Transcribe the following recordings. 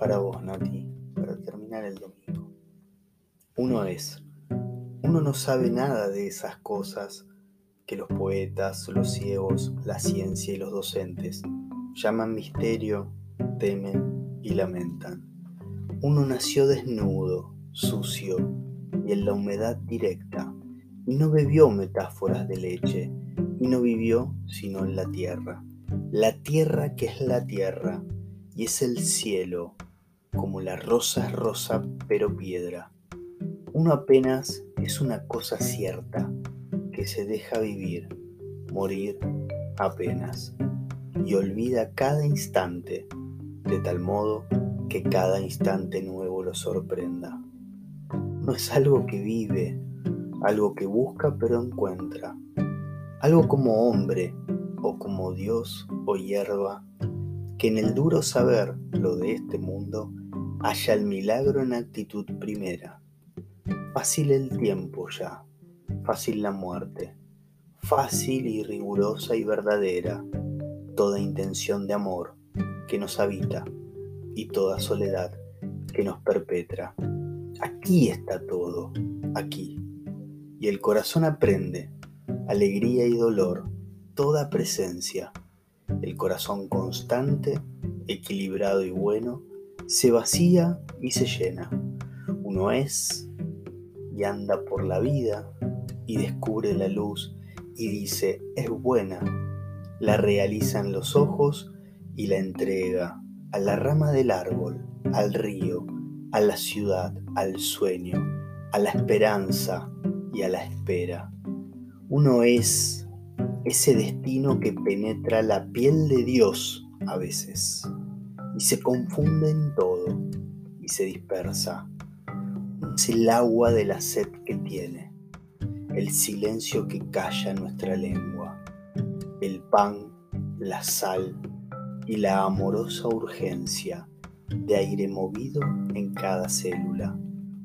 para vos, Nati, para terminar el domingo. Uno es, uno no sabe nada de esas cosas que los poetas, los ciegos, la ciencia y los docentes llaman misterio, temen y lamentan. Uno nació desnudo, sucio y en la humedad directa, y no bebió metáforas de leche, y no vivió sino en la tierra. La tierra que es la tierra, y es el cielo, como la rosa es rosa pero piedra. Uno apenas es una cosa cierta que se deja vivir, morir apenas, y olvida cada instante, de tal modo que cada instante nuevo lo sorprenda. No es algo que vive, algo que busca pero encuentra, algo como hombre o como Dios o hierba, que en el duro saber lo de este mundo haya el milagro en actitud primera. Fácil el tiempo ya, fácil la muerte, fácil y rigurosa y verdadera toda intención de amor que nos habita y toda soledad que nos perpetra. Aquí está todo, aquí. Y el corazón aprende alegría y dolor, toda presencia. El corazón constante, equilibrado y bueno, se vacía y se llena. Uno es y anda por la vida y descubre la luz y dice, es buena. La realiza en los ojos y la entrega a la rama del árbol, al río, a la ciudad, al sueño, a la esperanza y a la espera. Uno es ese destino que penetra la piel de Dios a veces y se confunde en todo y se dispersa. Es el agua de la sed que tiene, el silencio que calla nuestra lengua, el pan, la sal y la amorosa urgencia de aire movido en cada célula.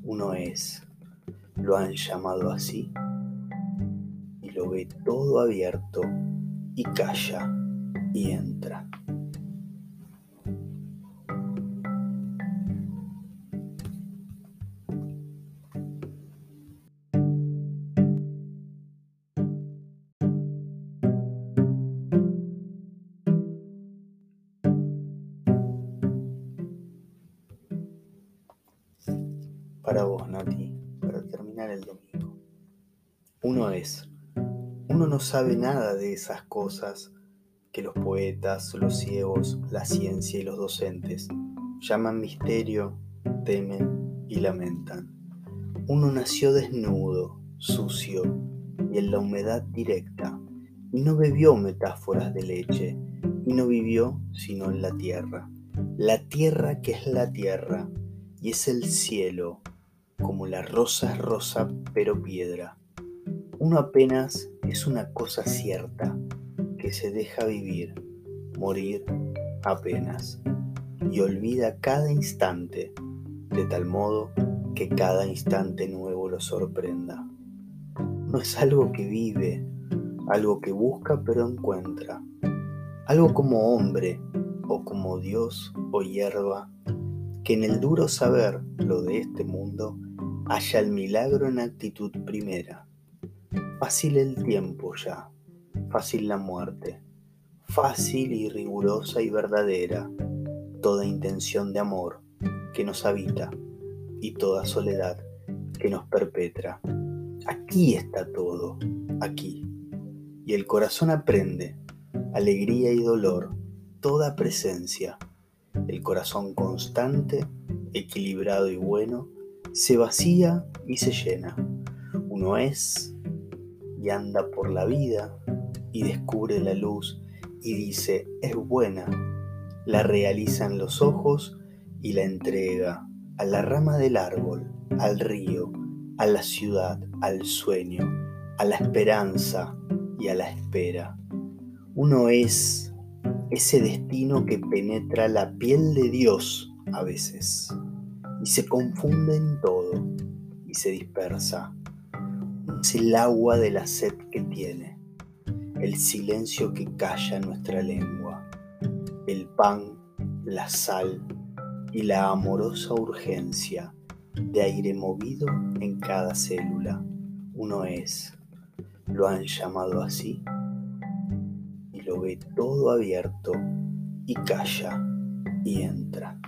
Uno es, lo han llamado así, ve todo abierto y calla y entra. para vos, Nati, para terminar el domingo. Uno es, uno no sabe nada de esas cosas que los poetas, los ciegos, la ciencia y los docentes llaman misterio, temen y lamentan. Uno nació desnudo, sucio y en la humedad directa, y no bebió metáforas de leche, y no vivió sino en la tierra. La tierra que es la tierra, y es el cielo como la rosa es rosa pero piedra. Uno apenas es una cosa cierta que se deja vivir, morir apenas, y olvida cada instante, de tal modo que cada instante nuevo lo sorprenda. No es algo que vive, algo que busca pero encuentra, algo como hombre o como Dios o hierba, que en el duro saber lo de este mundo haya el milagro en actitud primera. Fácil el tiempo ya, fácil la muerte, fácil y rigurosa y verdadera toda intención de amor que nos habita y toda soledad que nos perpetra. Aquí está todo, aquí. Y el corazón aprende alegría y dolor, toda presencia. El corazón constante, equilibrado y bueno, se vacía y se llena. Uno es y anda por la vida y descubre la luz y dice, es buena. La realiza en los ojos y la entrega a la rama del árbol, al río, a la ciudad, al sueño, a la esperanza y a la espera. Uno es ese destino que penetra la piel de Dios a veces y se confunde en todo y se dispersa. Es el agua de la sed que tiene, el silencio que calla nuestra lengua, el pan, la sal y la amorosa urgencia de aire movido en cada célula. Uno es, lo han llamado así, y lo ve todo abierto y calla y entra.